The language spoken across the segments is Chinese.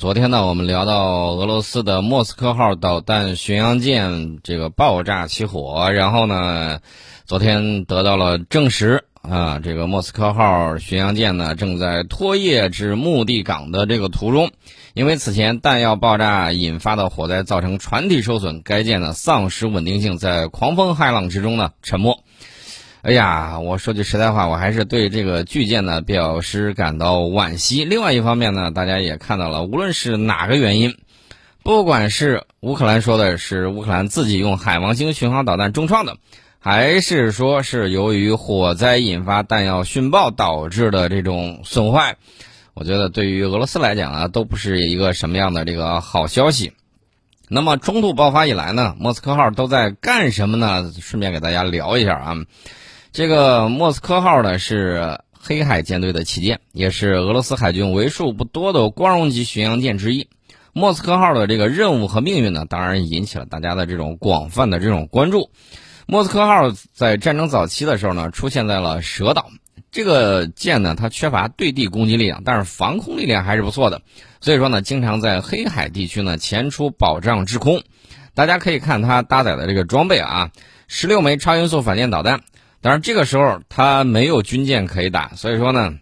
昨天呢，我们聊到俄罗斯的莫斯科号导弹巡洋舰这个爆炸起火，然后呢，昨天得到了证实啊，这个莫斯科号巡洋舰呢正在拖曳至目的港的这个途中，因为此前弹药爆炸引发的火灾造成船体受损，该舰呢丧失稳定性，在狂风骇浪之中呢沉没。哎呀，我说句实在话，我还是对这个巨舰呢表示感到惋惜。另外一方面呢，大家也看到了，无论是哪个原因，不管是乌克兰说的是乌克兰自己用海王星巡航导弹重创的，还是说是由于火灾引发弹药殉爆导致的这种损坏，我觉得对于俄罗斯来讲啊，都不是一个什么样的这个好消息。那么冲突爆发以来呢，莫斯科号都在干什么呢？顺便给大家聊一下啊。这个莫斯科号呢是黑海舰队的旗舰，也是俄罗斯海军为数不多的光荣级巡洋舰之一。莫斯科号的这个任务和命运呢，当然引起了大家的这种广泛的这种关注。莫斯科号在战争早期的时候呢，出现在了蛇岛。这个舰呢，它缺乏对地攻击力量，但是防空力量还是不错的。所以说呢，经常在黑海地区呢前出保障制空。大家可以看它搭载的这个装备啊，十六枚超音速反舰导弹。当然，这个时候他没有军舰可以打，所以说呢，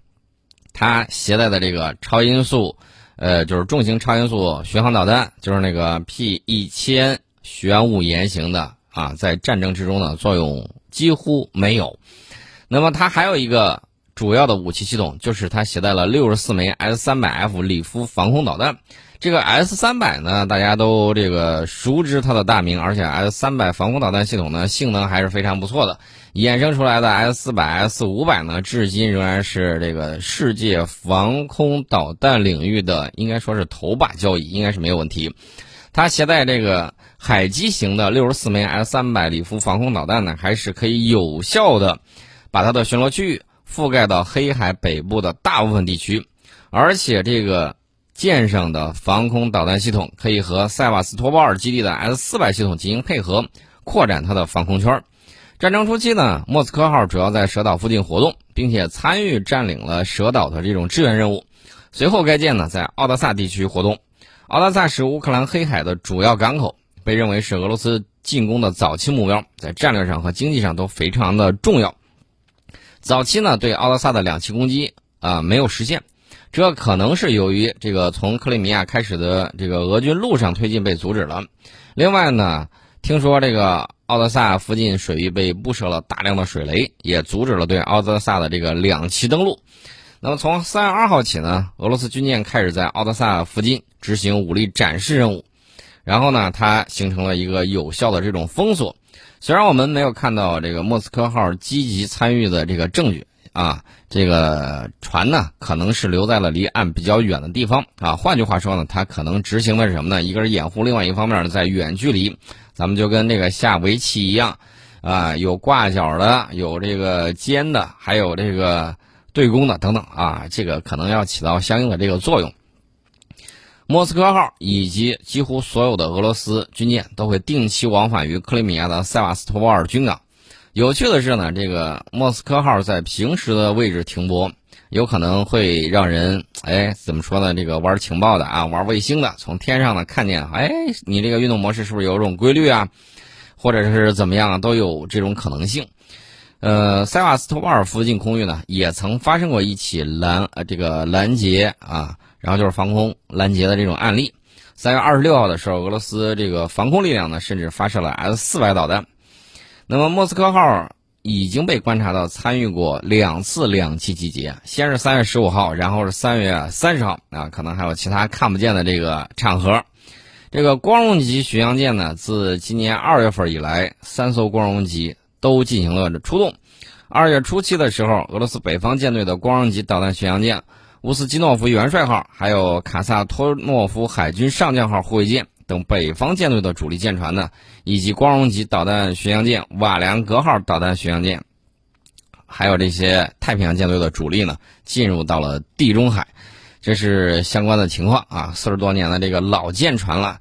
他携带的这个超音速，呃，就是重型超音速巡航导弹，就是那个 P 一千玄武岩型的啊，在战争之中呢作用几乎没有。那么它还有一个主要的武器系统，就是它携带了六十四枚 S 三百 F 里夫防空导弹。这个 S 三百呢，大家都这个熟知它的大名，而且 S 三百防空导弹系统呢性能还是非常不错的。衍生出来的 S 四百、S 五百呢，至今仍然是这个世界防空导弹领域的应该说是头把交椅，应该是没有问题。它携带这个海基型的六十四枚 S 三百里夫防空导弹呢，还是可以有效的把它的巡逻区域覆盖到黑海北部的大部分地区，而且这个。舰上的防空导弹系统可以和塞瓦斯托波尔基地的 S 四百系统进行配合，扩展它的防空圈。战争初期呢，莫斯科号主要在蛇岛附近活动，并且参与占领了蛇岛的这种支援任务。随后，该舰呢在奥德萨地区活动。奥德萨是乌克兰黑海的主要港口，被认为是俄罗斯进攻的早期目标，在战略上和经济上都非常的重要。早期呢，对奥德萨的两栖攻击啊没有实现。这可能是由于这个从克里米亚开始的这个俄军陆上推进被阻止了。另外呢，听说这个奥德萨附近水域被布设了大量的水雷，也阻止了对奥德萨的这个两栖登陆。那么从三月二号起呢，俄罗斯军舰开始在奥德萨附近执行武力展示任务，然后呢，它形成了一个有效的这种封锁。虽然我们没有看到这个莫斯科号积极参与的这个证据。啊，这个船呢，可能是留在了离岸比较远的地方啊。换句话说呢，它可能执行的是什么呢？一个是掩护，另外一方面呢，在远距离，咱们就跟那个下围棋一样，啊，有挂角的，有这个尖的，还有这个对攻的等等啊，这个可能要起到相应的这个作用。莫斯科号以及几乎所有的俄罗斯军舰都会定期往返于克里米亚的塞瓦斯托波尔军港。有趣的是呢，这个莫斯科号在平时的位置停泊，有可能会让人哎怎么说呢？这个玩情报的啊，玩卫星的，从天上呢看见，哎，你这个运动模式是不是有一种规律啊？或者是怎么样啊？都有这种可能性。呃，塞瓦斯托波尔附近空域呢，也曾发生过一起拦呃这个拦截啊，然后就是防空拦截的这种案例。三月二十六号的时候，俄罗斯这个防空力量呢，甚至发射了 S 四百导弹。那么莫斯科号已经被观察到参与过两次两栖集结，先是三月十五号，然后是三月三十号啊，可能还有其他看不见的这个场合。这个光荣级巡洋舰呢，自今年二月份以来，三艘光荣级都进行了出动。二月初期的时候，俄罗斯北方舰队的光荣级导弹巡洋舰乌斯基诺夫元帅号，还有卡萨托诺夫海军上将号护卫舰。等北方舰队的主力舰船呢，以及光荣级导弹巡洋舰瓦良格号导弹巡洋舰，还有这些太平洋舰队的主力呢，进入到了地中海，这是相关的情况啊。四十多年的这个老舰船了，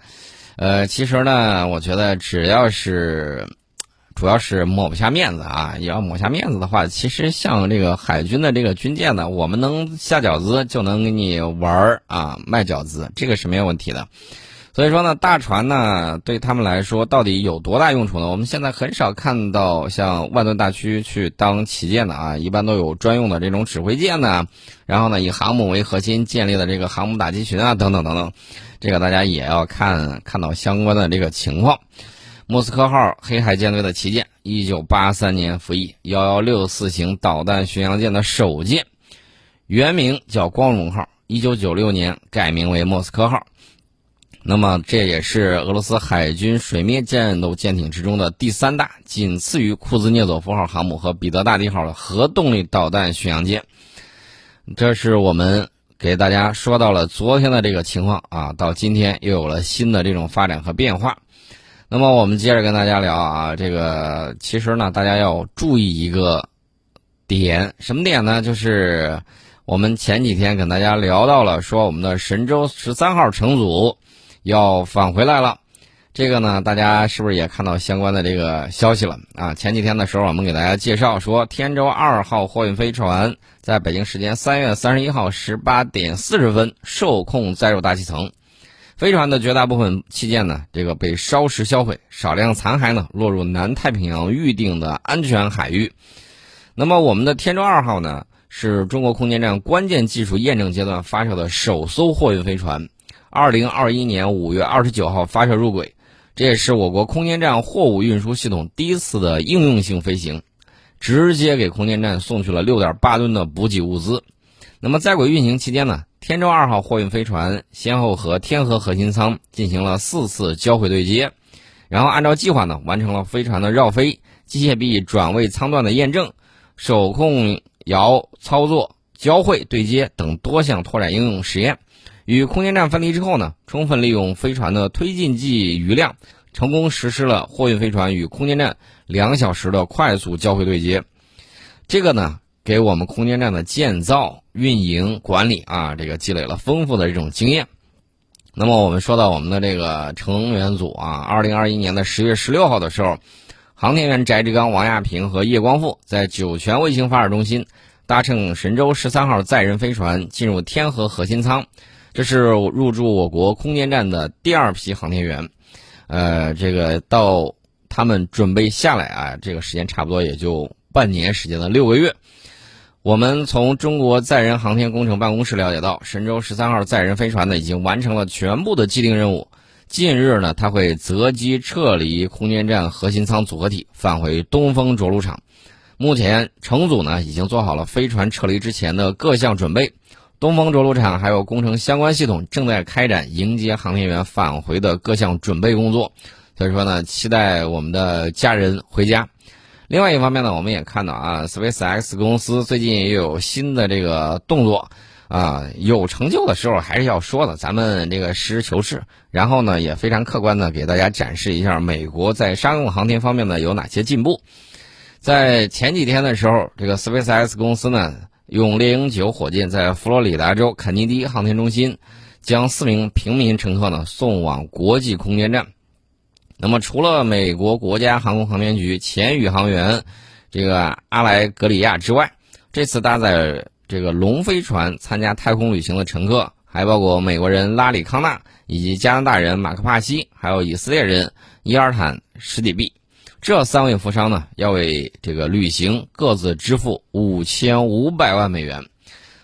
呃，其实呢，我觉得只要是主要是抹不下面子啊。也要抹下面子的话，其实像这个海军的这个军舰呢，我们能下饺子就能给你玩儿啊，卖饺子，这个是没有问题的。所以说呢，大船呢对他们来说到底有多大用处呢？我们现在很少看到像万吨大驱去当旗舰的啊，一般都有专用的这种指挥舰呢，然后呢以航母为核心建立的这个航母打击群啊，等等等等，这个大家也要看看到相关的这个情况。莫斯科号黑海舰队的旗舰，一九八三年服役，幺幺六四型导弹巡洋舰的首舰，原名叫光荣号，一九九六年改名为莫斯科号。那么这也是俄罗斯海军水面战斗舰艇之中的第三大，仅次于库兹涅佐夫号航母和彼得大帝号的核动力导弹巡洋舰。这是我们给大家说到了昨天的这个情况啊，到今天又有了新的这种发展和变化。那么我们接着跟大家聊啊，这个其实呢，大家要注意一个点，什么点呢？就是我们前几天跟大家聊到了，说我们的神舟十三号乘组。要返回来了，这个呢，大家是不是也看到相关的这个消息了啊？前几天的时候，我们给大家介绍说，天舟二号货运飞船在北京时间三月三十一号十八点四十分受控载入大气层，飞船的绝大部分器件呢，这个被烧蚀销毁，少量残骸呢落入南太平洋预定的安全海域。那么，我们的天舟二号呢，是中国空间站关键技术验证阶段发射的首艘货运飞船。二零二一年五月二十九号发射入轨，这也是我国空间站货物运输系统第一次的应用性飞行，直接给空间站送去了六点八吨的补给物资。那么在轨运行期间呢，天舟二号货运飞船先后和天河核心舱进行了四次交会对接，然后按照计划呢完成了飞船的绕飞、机械臂转位舱段的验证、手控摇操作、交会对接等多项拓展应用实验。与空间站分离之后呢，充分利用飞船的推进剂余量，成功实施了货运飞船与空间站两小时的快速交会对接。这个呢，给我们空间站的建造、运营、管理啊，这个积累了丰富的这种经验。那么，我们说到我们的这个成员组啊，二零二一年的十月十六号的时候，航天员翟志刚、王亚平和叶光富在酒泉卫星发射中心搭乘神舟十三号载人飞船进入天河核心舱。这是入驻我国空间站的第二批航天员，呃，这个到他们准备下来啊，这个时间差不多也就半年时间的六个月。我们从中国载人航天工程办公室了解到，神舟十三号载人飞船呢已经完成了全部的既定任务。近日呢，它会择机撤离空间站核心舱组合体，返回东风着陆场。目前，乘组呢已经做好了飞船撤离之前的各项准备。东风着陆场还有工程相关系统正在开展迎接航天员返回的各项准备工作，所以说呢，期待我们的家人回家。另外一方面呢，我们也看到啊，SpaceX 公司最近也有新的这个动作啊，有成就的时候还是要说的，咱们这个实事求是，然后呢，也非常客观的给大家展示一下美国在商用航天方面呢有哪些进步。在前几天的时候，这个 SpaceX 公司呢。用猎鹰九火箭在佛罗里达州肯尼迪航天中心将四名平民乘客呢送往国际空间站。那么，除了美国国家航空航天局前宇航员这个阿莱格里亚之外，这次搭载这个龙飞船参加太空旅行的乘客还包括美国人拉里康纳以及加拿大人马克帕西，还有以色列人伊尔坦史底比。这三位富商呢，要为这个旅行各自支付五千五百万美元。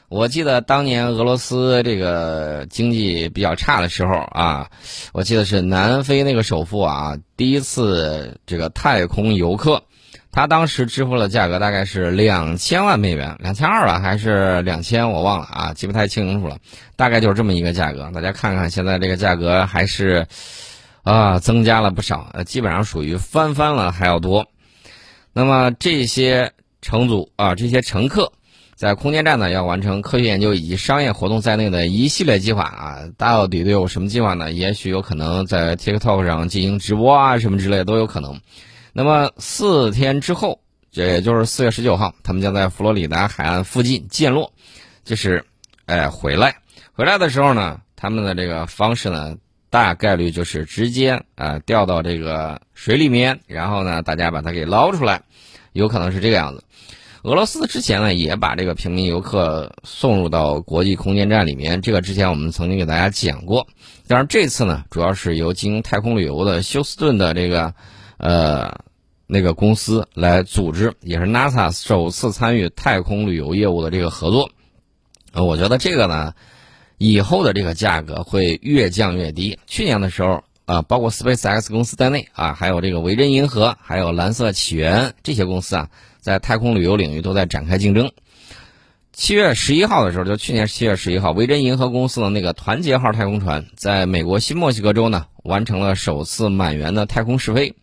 我记得当年俄罗斯这个经济比较差的时候啊，我记得是南非那个首富啊，第一次这个太空游客，他当时支付的价格大概是两千万美元，两千二吧还是两千，我忘了啊，记不太清楚了，大概就是这么一个价格。大家看看现在这个价格还是。啊，增加了不少，呃，基本上属于翻番了还要多。那么这些乘组啊，这些乘客，在空间站呢，要完成科学研究以及商业活动在内的一系列计划啊。到底都有什么计划呢？也许有可能在 TikTok 上进行直播啊，什么之类都有可能。那么四天之后，这也就是四月十九号，他们将在佛罗里达海岸附近降落，就是，哎，回来。回来的时候呢，他们的这个方式呢？大概率就是直接啊掉到这个水里面，然后呢，大家把它给捞出来，有可能是这个样子。俄罗斯之前呢也把这个平民游客送入到国际空间站里面，这个之前我们曾经给大家讲过。当然这次呢，主要是由经太空旅游的休斯顿的这个呃那个公司来组织，也是 NASA 首次参与太空旅游业务的这个合作。呃，我觉得这个呢。以后的这个价格会越降越低。去年的时候啊，包括 SpaceX 公司在内啊，还有这个维珍银河、还有蓝色起源这些公司啊，在太空旅游领域都在展开竞争。七月十一号的时候，就去年七月十一号，维珍银河公司的那个团结号太空船在美国新墨西哥州呢，完成了首次满员的太空试飞。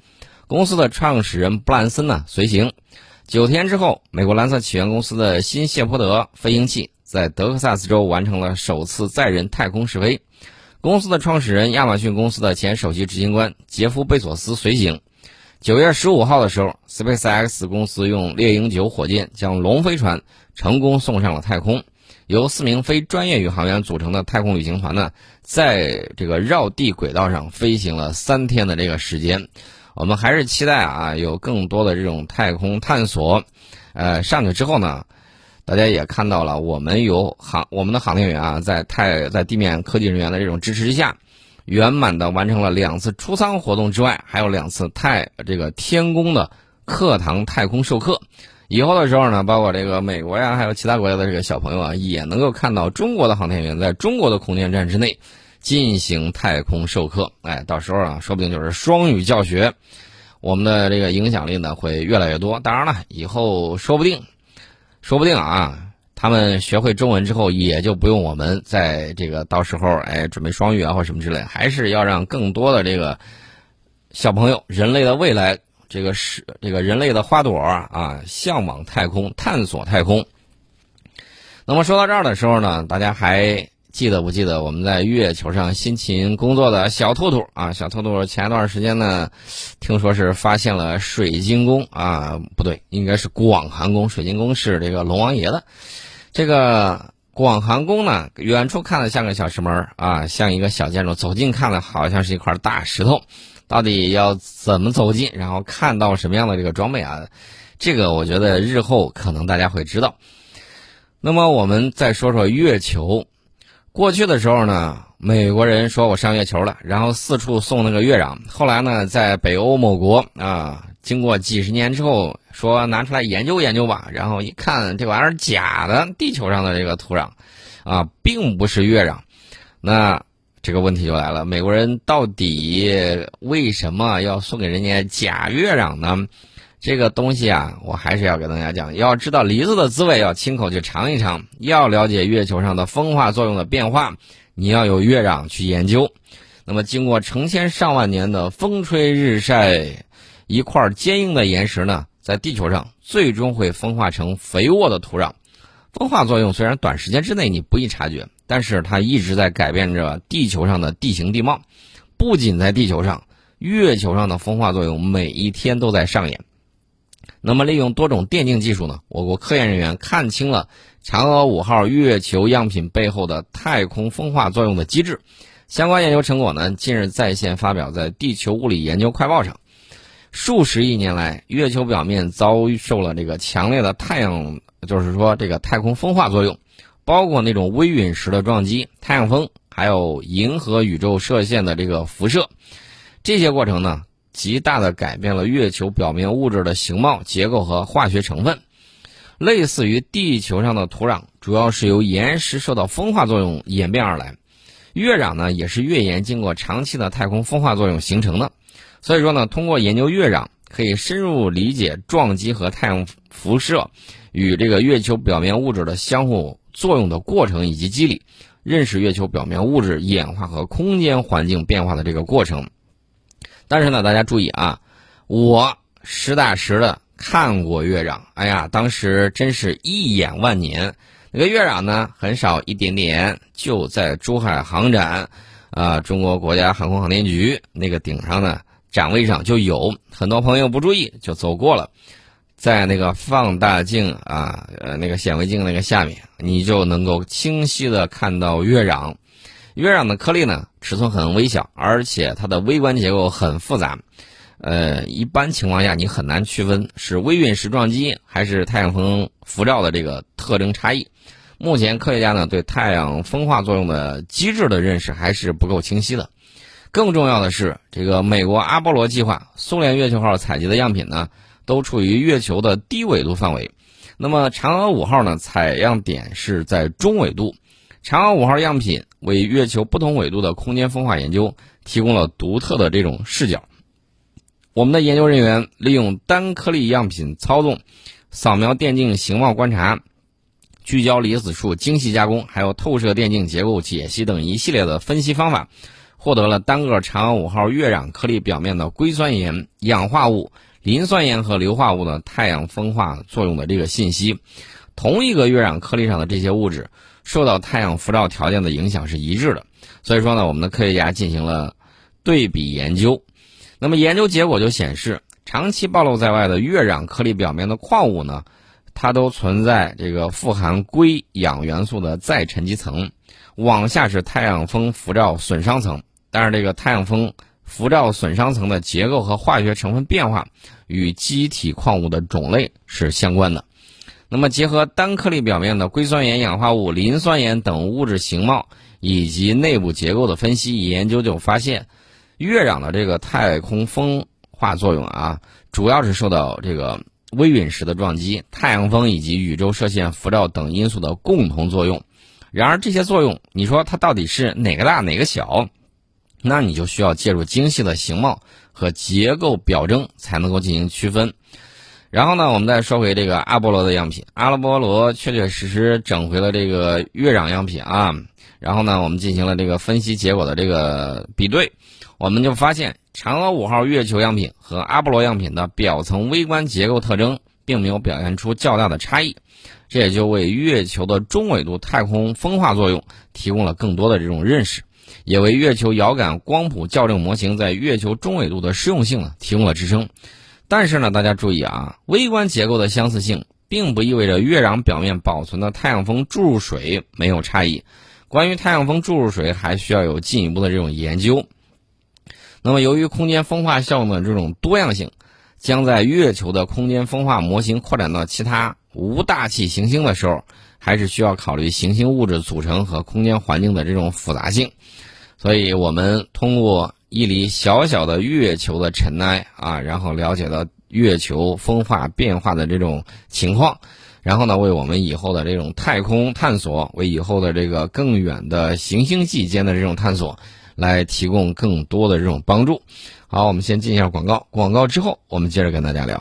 公司的创始人布兰森呢随行。九天之后，美国蓝色起源公司的新谢泼德飞行器。在德克萨斯州完成了首次载人太空试飞，公司的创始人亚马逊公司的前首席执行官杰夫·贝索斯随行。九月十五号的时候，SpaceX 公司用猎鹰九火箭将龙飞船成功送上了太空。由四名非专业宇航员组成的太空旅行团呢，在这个绕地轨道上飞行了三天的这个时间。我们还是期待啊，有更多的这种太空探索。呃，上去之后呢？大家也看到了，我们有航我们的航天员啊，在太在地面科技人员的这种支持之下，圆满的完成了两次出舱活动之外，还有两次太这个天宫的课堂太空授课。以后的时候呢，包括这个美国呀，还有其他国家的这个小朋友啊，也能够看到中国的航天员在中国的空间站之内进行太空授课。哎，到时候啊，说不定就是双语教学，我们的这个影响力呢会越来越多。当然了，以后说不定。说不定啊，他们学会中文之后，也就不用我们在这个到时候哎准备双语啊或什么之类，还是要让更多的这个小朋友，人类的未来，这个是这个人类的花朵啊，向往太空，探索太空。那么说到这儿的时候呢，大家还。记得不记得我们在月球上辛勤工作的小兔兔啊？小兔兔前一段时间呢，听说是发现了水晶宫啊，不对，应该是广寒宫。水晶宫是这个龙王爷的，这个广寒宫呢，远处看的像个小石门啊，像一个小建筑，走近看了好像是一块大石头。到底要怎么走近，然后看到什么样的这个装备啊？这个我觉得日后可能大家会知道。那么我们再说说月球。过去的时候呢，美国人说我上月球了，然后四处送那个月壤。后来呢，在北欧某国啊，经过几十年之后，说拿出来研究研究吧。然后一看，这玩意儿假的，地球上的这个土壤，啊，并不是月壤。那这个问题就来了，美国人到底为什么要送给人家假月壤呢？这个东西啊，我还是要给大家讲，要知道梨子的滋味，要亲口去尝一尝。要了解月球上的风化作用的变化，你要有月壤去研究。那么，经过成千上万年的风吹日晒，一块坚硬的岩石呢，在地球上最终会风化成肥沃的土壤。风化作用虽然短时间之内你不易察觉，但是它一直在改变着地球上的地形地貌。不仅在地球上，月球上的风化作用每一天都在上演。那么，利用多种电镜技术呢，我国科研人员看清了嫦娥五号月球样品背后的太空风化作用的机制。相关研究成果呢，近日在线发表在《地球物理研究快报》上。数十亿年来，月球表面遭受了这个强烈的太阳，就是说这个太空风化作用，包括那种微陨石的撞击、太阳风，还有银河宇宙射线的这个辐射。这些过程呢？极大的改变了月球表面物质的形貌、结构和化学成分，类似于地球上的土壤，主要是由岩石受到风化作用演变而来。月壤呢，也是月岩经过长期的太空风化作用形成的。所以说呢，通过研究月壤，可以深入理解撞击和太阳辐射与这个月球表面物质的相互作用的过程以及机理，认识月球表面物质演化和空间环境变化的这个过程。但是呢，大家注意啊，我实打实的看过月壤，哎呀，当时真是一眼万年。那个月壤呢，很少一点点，就在珠海航展，啊，中国国家航空航天局那个顶上呢，展位上就有。很多朋友不注意就走过了，在那个放大镜啊，呃，那个显微镜那个下面，你就能够清晰的看到月壤。月壤的颗粒呢，尺寸很微小，而且它的微观结构很复杂。呃，一般情况下你很难区分是微陨石撞击还是太阳风辐照的这个特征差异。目前科学家呢对太阳风化作用的机制的认识还是不够清晰的。更重要的是，这个美国阿波罗计划、苏联月球号采集的样品呢，都处于月球的低纬度范围。那么嫦娥五号呢，采样点是在中纬度。嫦娥五号样品为月球不同纬度的空间风化研究提供了独特的这种视角。我们的研究人员利用单颗粒样品操纵、扫描电镜形貌观察、聚焦离子束精细加工，还有透射电镜结构解析等一系列的分析方法，获得了单个嫦娥五号月壤颗粒表面的硅酸盐、氧化物、磷酸盐和硫化物的太阳风化作用的这个信息。同一个月壤颗粒上的这些物质受到太阳辐照条件的影响是一致的。所以说呢，我们的科学家进行了对比研究。那么研究结果就显示，长期暴露在外的月壤颗粒表面的矿物呢，它都存在这个富含硅、氧元素的再沉积层，往下是太阳风辐照损伤层。但是这个太阳风辐照损伤层的结构和化学成分变化与基体矿物的种类是相关的。那么结合单颗粒表面的硅酸盐、氧化物、磷酸盐等物质形貌以及内部结构的分析研究，就发现。月壤的这个太空风化作用啊，主要是受到这个微陨石的撞击、太阳风以及宇宙射线辐照等因素的共同作用。然而，这些作用，你说它到底是哪个大哪个小？那你就需要借助精细的形貌和结构表征才能够进行区分。然后呢，我们再说回这个阿波罗的样品，阿拉波罗确确实实整回了这个月壤样品啊。然后呢，我们进行了这个分析结果的这个比对。我们就发现，嫦娥五号月球样品和阿波罗样品的表层微观结构特征并没有表现出较大的差异，这也就为月球的中纬度太空风化作用提供了更多的这种认识，也为月球遥感光谱校正模型在月球中纬度的适用性呢提供了支撑。但是呢，大家注意啊，微观结构的相似性并不意味着月壤表面保存的太阳风注入水没有差异。关于太阳风注入水，还需要有进一步的这种研究。那么，由于空间风化效应的这种多样性，将在月球的空间风化模型扩展到其他无大气行星的时候，还是需要考虑行星物质组成和空间环境的这种复杂性。所以，我们通过一粒小小的月球的尘埃啊，然后了解到月球风化变化的这种情况，然后呢，为我们以后的这种太空探索，为以后的这个更远的行星际间的这种探索。来提供更多的这种帮助。好，我们先进一下广告，广告之后我们接着跟大家聊。